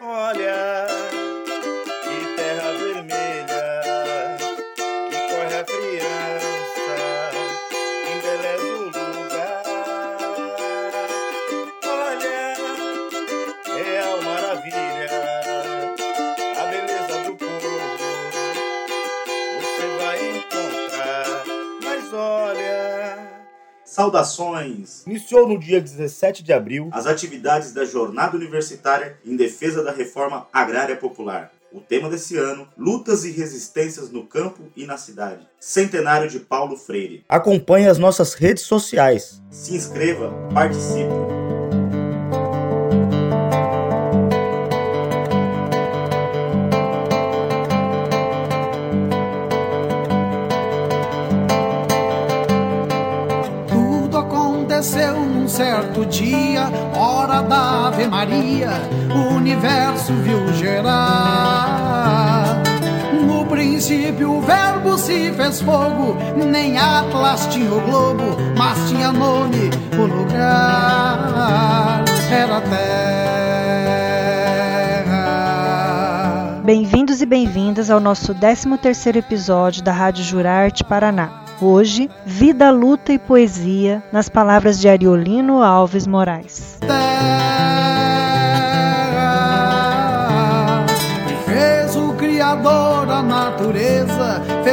Olha, que Saudações! Iniciou no dia 17 de abril as atividades da Jornada Universitária em defesa da reforma agrária popular. O tema desse ano: Lutas e resistências no campo e na cidade. Centenário de Paulo Freire. Acompanhe as nossas redes sociais. Se inscreva, participe. Maria, o universo viu gerar. No princípio o verbo se fez fogo, nem Atlas tinha o globo, mas tinha nome o lugar, era terra. Bem-vindos e bem-vindas ao nosso 13º episódio da Rádio Jurarte Paraná. Hoje, Vida, Luta e Poesia, nas palavras de Ariolino Alves Moraes. terra.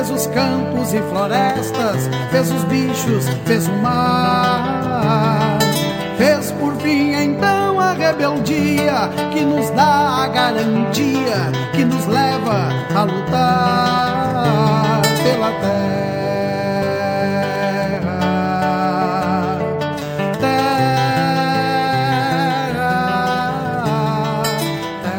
Fez os campos e florestas, fez os bichos, fez o mar. Fez por fim então a rebeldia que nos dá a garantia que nos leva a lutar pela terra.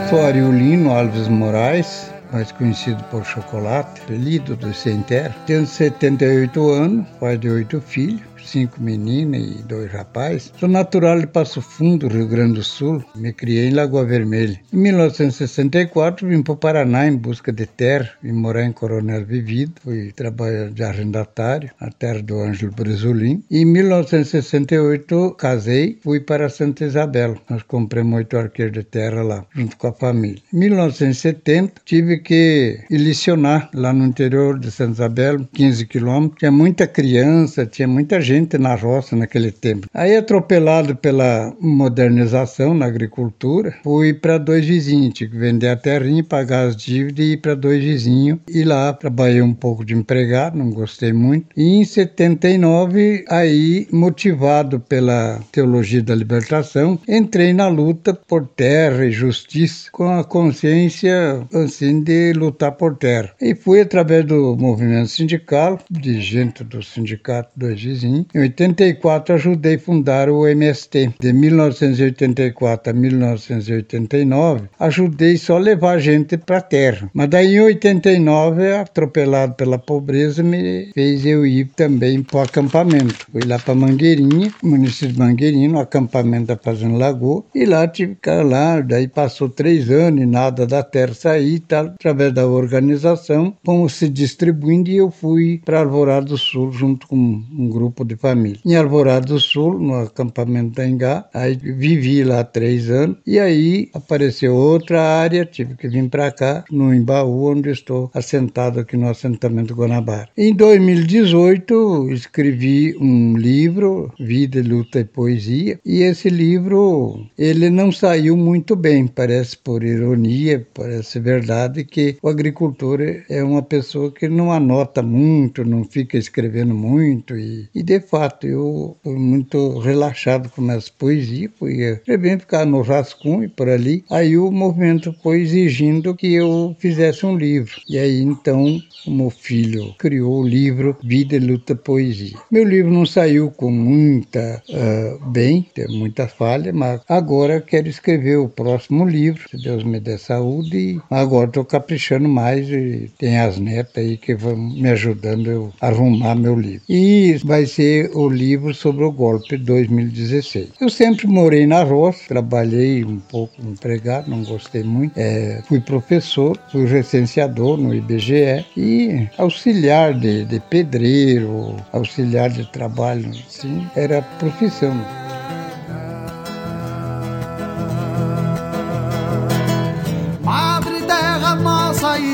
Sou Ariolino Alves Moraes, mais conhecido por Chocolate, apelido do Sem Terra. Tenho 78 anos, pai de oito filhos, cinco meninas e dois rapazes. Sou natural de Passo Fundo, Rio Grande do Sul. Me criei em Lagoa Vermelha. Em 1964 vim para o Paraná em busca de terra. Vim morar em Coronel Vivido. Fui trabalhar de arrendatário na terra do Ângelo Bresolim. Em 1968 casei, fui para Santa Isabel. Nós compramos oito arqueiros de terra lá, junto com a família. Em 1970 tive que licionar lá no interior de Santa Isabel, 15 quilômetros. Tinha muita criança, tinha muita gente na roça naquele tempo. Aí, atropelado pela modernização na agricultura, fui para dois vizinhos. Tive que vender a terrinha, pagar as dívidas e ir para dois vizinhos. E lá trabalhei um pouco de empregado, não gostei muito. E em 79, aí, motivado pela teologia da libertação, entrei na luta por terra e justiça, com a consciência, assim, de lutar por terra. E fui através do movimento sindical, dirigente do sindicato dois vizinhos. Em 84 ajudei a fundar o MST. De 1984 a 1989, ajudei só a levar gente para a terra. Mas daí em 89, atropelado pela pobreza, me fez eu ir também para o acampamento. Fui lá para Mangueirinha, município de Mangueirinha, no acampamento da Fazenda Lagoa, e lá tive que ficar lá. Daí passou três anos e nada da terra sair tal. Através da organização, fomos se distribuindo e eu fui para Alvorada do Sul junto com um grupo de família. Em Alvorada do Sul, no acampamento da Engá, aí vivi lá três anos e aí apareceu outra área, tive que vir para cá, no Embaú, onde estou assentado aqui no assentamento Guanabara. Em 2018, escrevi um livro, Vida, Luta e Poesia, e esse livro, ele não saiu muito bem, parece por ironia, parece verdade que o agricultor é uma pessoa que não anota muito, não fica escrevendo muito e, e de fato eu fui muito relaxado com as poesias, fui escrevendo, ficar no rascunho por ali. Aí o movimento foi exigindo que eu fizesse um livro. E aí então o meu filho criou o livro Vida, Luta, Poesia. Meu livro não saiu com muita uh, bem, tem muita falha, mas agora quero escrever o próximo livro, se Deus me der saúde. E agora estou caprichando mais e tem as netas aí que vão me ajudando a arrumar meu livro. E vai ser o livro sobre o golpe de 2016. Eu sempre morei na roça, trabalhei um pouco empregado, não gostei muito. É, fui professor, fui recenseador no IBGE e auxiliar de, de pedreiro, auxiliar de trabalho, assim, era profissão.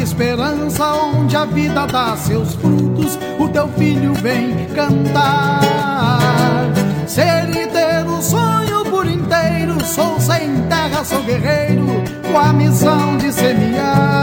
Esperança onde a vida dá seus frutos, o teu filho vem cantar. Ser e ter o sonho por inteiro, sou sem terra, sou guerreiro, com a missão de semear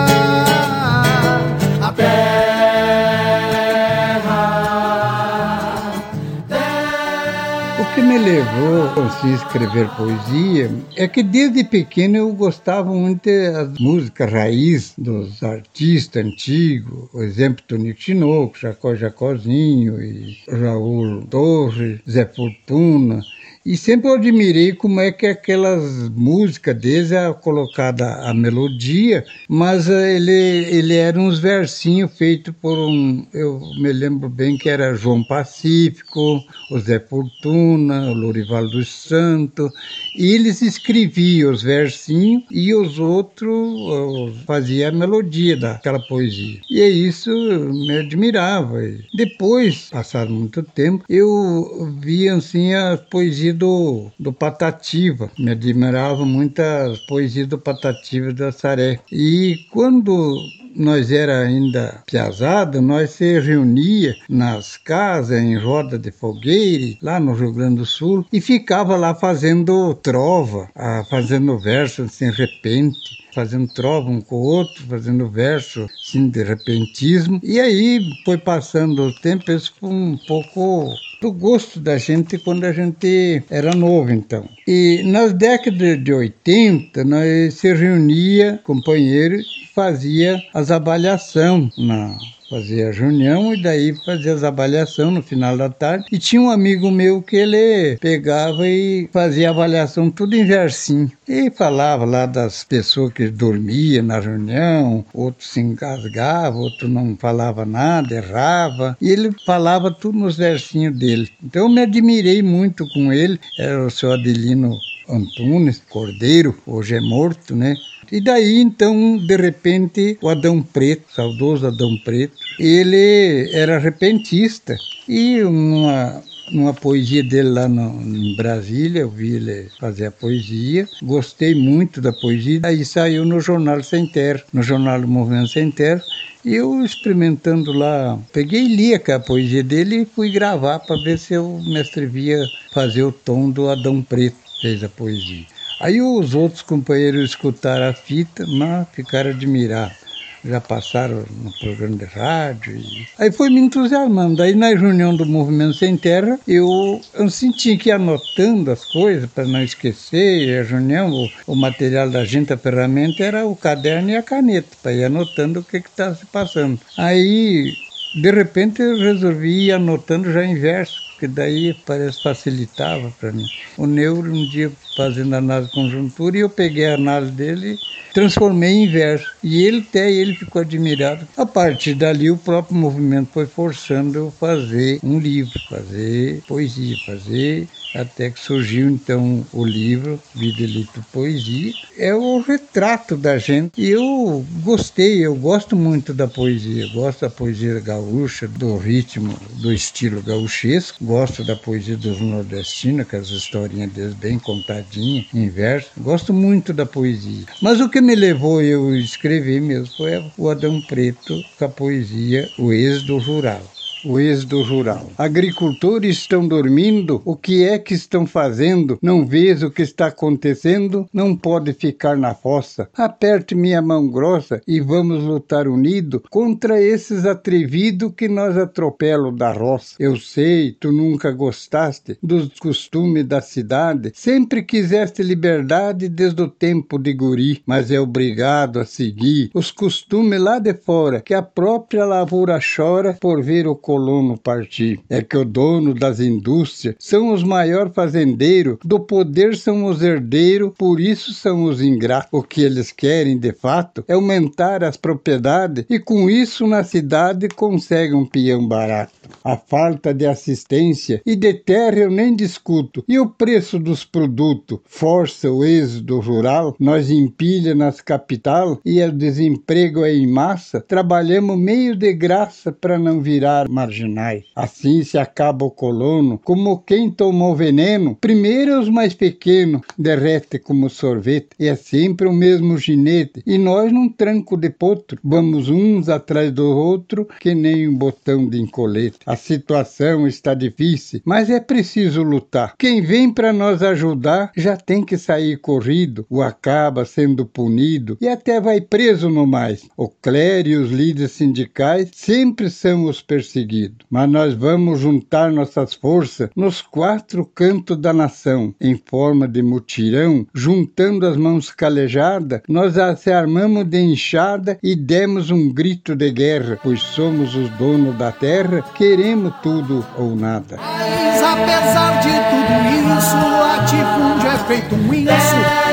levou a escrever poesia é que desde pequeno eu gostava muito das músicas raiz dos artistas antigos, por exemplo, Tonico Tinoco, Jacó Jacozinho e Raul Torres, Zé Fortuna. E sempre eu admirei como é que aquelas músicas deles é colocada a melodia, mas eh, ele, ele era uns versinhos feitos por um, eu me lembro bem que era João Pacífico, o Zé Fortuna, o dos Santos, e eles escreviam os versinhos e os outros faziam a melodia daquela poesia. E é isso me admirava. Depois, passado muito tempo, eu vi assim a poesia poesia do, do Patativa. Me admirava muito a poesia do Patativa da Saré. E quando nós era ainda piazada, nós se reunia nas casas, em roda de fogueira, lá no Rio Grande do Sul, e ficava lá fazendo trova, fazendo verso assim, repente fazendo trova um com o outro, fazendo verso assim, de repentismo. E aí foi passando o tempo, isso foi um pouco do gosto da gente quando a gente era novo, então. E nas décadas de 80, nós se reunia, companheiros, e fazia as avaliações na fazia a reunião e daí fazia as avaliações no final da tarde. E tinha um amigo meu que ele pegava e fazia avaliação tudo em versinho. E falava lá das pessoas que dormiam na reunião, outros se engasgavam, outro não falava nada, errava. E ele falava tudo nos versinhos dele. Então eu me admirei muito com ele. Era o seu Adelino Antunes Cordeiro, hoje é morto, né? E daí, então, de repente, o Adão Preto, saudoso Adão Preto, ele era repentista. E uma, numa poesia dele lá no, em Brasília, eu vi ele fazer a poesia, gostei muito da poesia, aí saiu no Jornal Sem Terra, no Jornal do Movimento Sem Terra, e eu experimentando lá, peguei e li a poesia dele e fui gravar para ver se eu me atrevia a fazer o tom do Adão Preto, fez a poesia. Aí os outros companheiros escutaram a fita, mas ficaram admirados. Já passaram no programa de rádio. E... Aí foi me entusiasmando. Aí na reunião do Movimento Sem Terra, eu, eu senti que anotando as coisas para não esquecer. A reunião, o, o, material da gente, a ferramenta, era o caderno e a caneta, para ir anotando o que estava se passando. Aí, de repente, eu resolvi ir anotando já em verso porque daí parece facilitava para mim. O Neuro, um dia fazendo análise de conjuntura, e eu peguei a análise dele transformei em verso. E ele até ele ficou admirado. A partir dali, o próprio movimento foi forçando eu fazer um livro, fazer poesia, fazer até que surgiu então o livro Vida Elito Poesia. É o retrato da gente. E eu gostei, eu gosto muito da poesia. Gosto da poesia gaúcha, do ritmo, do estilo gauchesco. Gosto da poesia dos nordestinos, com as historinhas deles bem contadinhas, em verso. Gosto muito da poesia. Mas o que me levou eu escrever mesmo foi o Adão Preto com a poesia O Êxodo Rural o êxodo rural. Agricultores estão dormindo, o que é que estão fazendo? Não vês o que está acontecendo? Não pode ficar na fossa. Aperte minha mão grossa e vamos lutar unido contra esses atrevidos que nós atropelam da roça. Eu sei, tu nunca gostaste dos costumes da cidade, sempre quiseste liberdade desde o tempo de guri, mas é obrigado a seguir os costumes lá de fora, que a própria lavoura chora por ver o colono partir. É que o dono das indústrias são os maiores fazendeiros, do poder são os herdeiros, por isso são os ingratos. O que eles querem, de fato, é aumentar as propriedades e com isso na cidade conseguem um peão barato. A falta de assistência e de terra eu nem discuto. E o preço dos produtos força o êxodo rural, nós empilha nas capital e o desemprego é em massa, trabalhamos meio de graça para não virar marginais. Assim se acaba o colono, como quem tomou veneno, primeiro os mais pequenos, derrete como sorvete, e é sempre o mesmo ginete, e nós num tranco de potro, vamos uns atrás do outro, que nem um botão de encolete. A situação está difícil, mas é preciso lutar. Quem vem para nós ajudar já tem que sair corrido, ou acaba sendo punido, e até vai preso no mais. O clero e os líderes sindicais sempre são os perseguidos. Mas nós vamos juntar nossas forças nos quatro cantos da nação, em forma de mutirão, juntando as mãos calejadas, nós se armamos de enxada e demos um grito de guerra, pois somos os donos da terra, queremos tudo ou nada. Mas apesar de tudo isso, latifúndio é feito um isso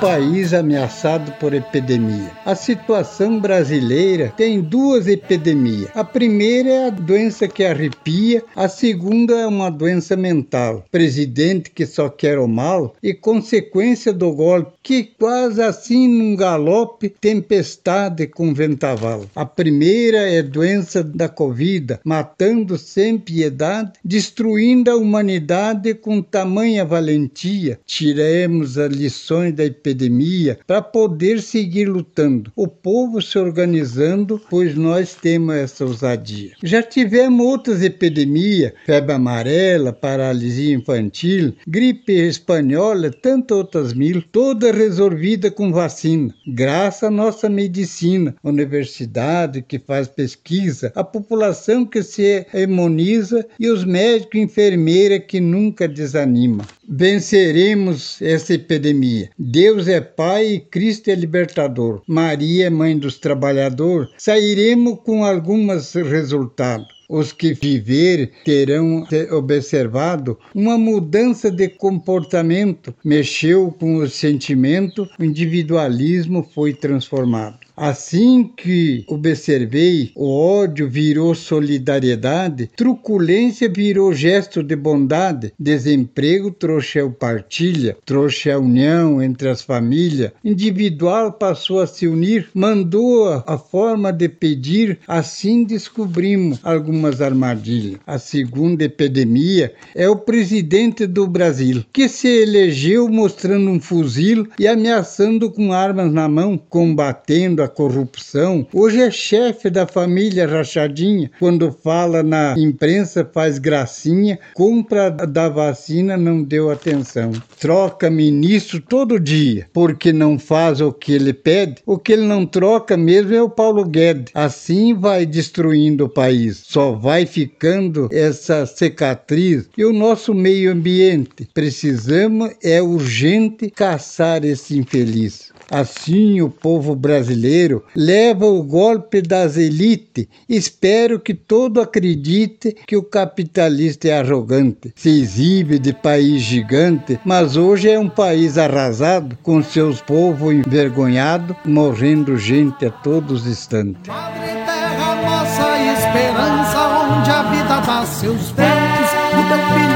país ameaçado por epidemia. A situação brasileira tem duas epidemias. A primeira é a doença que arrepia, a segunda é uma doença mental. Presidente que só quer o mal e consequência do golpe que quase assim num galope, tempestade com vendaval. A primeira é doença da Covid, matando sem piedade, destruindo a humanidade com tamanha valentia. Tiremos as lições da epidemia epidemia para poder seguir lutando. O povo se organizando, pois nós temos essa ousadia. Já tivemos outras epidemias, febre amarela, paralisia infantil, gripe espanhola, tantas outras mil, toda resolvida com vacina, graças à nossa medicina, universidade que faz pesquisa, a população que se imuniza e os médicos e enfermeiras que nunca desanimam. Venceremos essa epidemia. Deus é Pai e Cristo é libertador. Maria é mãe dos trabalhadores. Sairemos com alguns resultados. Os que viver terão observado uma mudança de comportamento, mexeu com o sentimento, o individualismo foi transformado. Assim que observei, o ódio virou solidariedade, truculência virou gesto de bondade, desemprego trouxe a partilha, trouxe a união entre as famílias, individual passou a se unir, mandou a forma de pedir, assim descobrimos algumas armadilhas. A segunda epidemia é o presidente do Brasil, que se elegeu mostrando um fuzil e ameaçando com armas na mão, combatendo corrupção. Hoje é chefe da família rachadinha. Quando fala na imprensa, faz gracinha. Compra da vacina, não deu atenção. Troca ministro todo dia, porque não faz o que ele pede. O que ele não troca mesmo é o Paulo Guedes. Assim vai destruindo o país. Só vai ficando essa cicatriz. E o nosso meio ambiente. Precisamos, é urgente, caçar esse infeliz. Assim, o povo brasileiro leva o golpe das elites. Espero que todo acredite que o capitalista é arrogante, se exibe de país gigante, mas hoje é um país arrasado, com seus povos envergonhados, morrendo gente a todos instantes. Madre Terra, nossa esperança, onde a vida dá seus ventos, o teu filho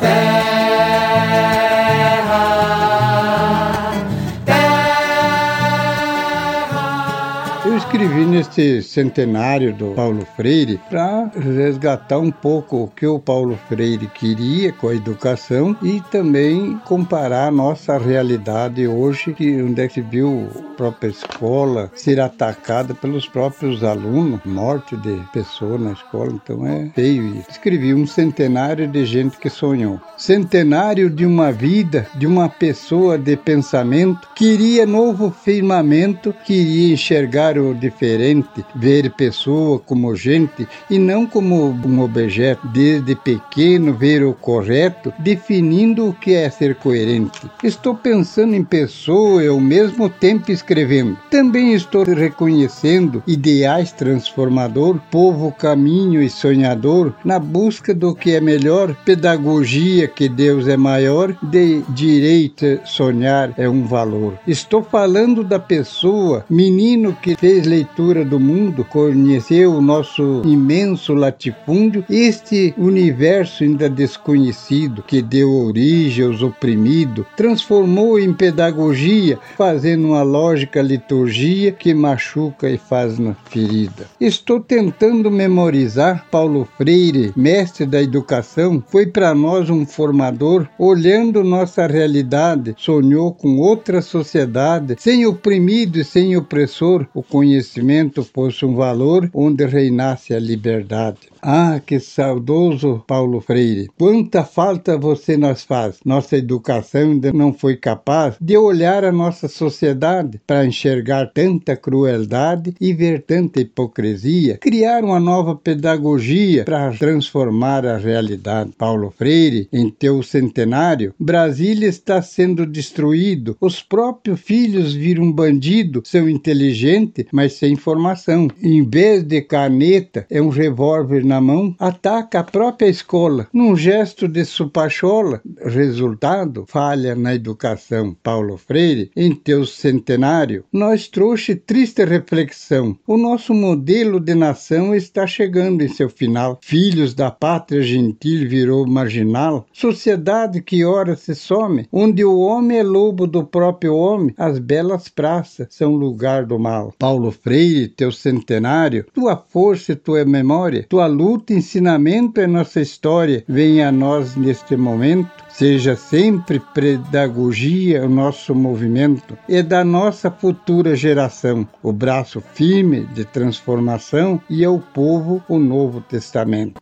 semear escrevi neste centenário do Paulo Freire para resgatar um pouco o que o Paulo Freire queria com a educação e também comparar a nossa realidade hoje, que onde é que viu a própria escola ser atacada pelos próprios alunos, morte de pessoas na escola, então é feio isso. Escrevi um centenário de gente que sonhou. Centenário de uma vida, de uma pessoa de pensamento, queria novo firmamento, queria enxergar o de diferente, ver pessoa como gente e não como um objeto. Desde pequeno, ver o correto, definindo o que é ser coerente. Estou pensando em pessoa e ao mesmo tempo escrevendo. Também estou reconhecendo ideais transformador, povo caminho e sonhador, na busca do que é melhor, pedagogia que Deus é maior, de direito sonhar é um valor. Estou falando da pessoa, menino que fez leitura do mundo, conheceu o nosso imenso latifúndio, este universo ainda desconhecido que deu origem aos oprimidos, transformou em pedagogia, fazendo uma lógica liturgia que machuca e faz na ferida. Estou tentando memorizar Paulo Freire, mestre da educação, foi para nós um formador, olhando nossa realidade, sonhou com outra sociedade, sem oprimido e sem opressor, o conhecimento fosse um valor onde reinasse a liberdade. Ah, que saudoso Paulo Freire! Quanta falta você nos faz! Nossa educação ainda não foi capaz de olhar a nossa sociedade para enxergar tanta crueldade e ver tanta hipocrisia, criar uma nova pedagogia para transformar a realidade. Paulo Freire, em teu centenário, Brasília está sendo destruído, os próprios filhos viram bandido, são inteligentes, mas sem formação. Em vez de caneta, é um revólver na mão, ataca a própria escola, num gesto de supachola. Resultado, falha na educação. Paulo Freire, em teu centenário, nós trouxe triste reflexão. O nosso modelo de nação está chegando em seu final. Filhos da pátria gentil virou marginal. Sociedade que ora se some, onde o homem é lobo do próprio homem, as belas praças são lugar do mal. Paulo Freire, teu centenário, tua força e tua memória, tua luta ensinamento é nossa história. Venha a nós neste momento seja sempre pedagogia o nosso movimento e da nossa futura geração, o braço firme de transformação e ao povo o Novo Testamento.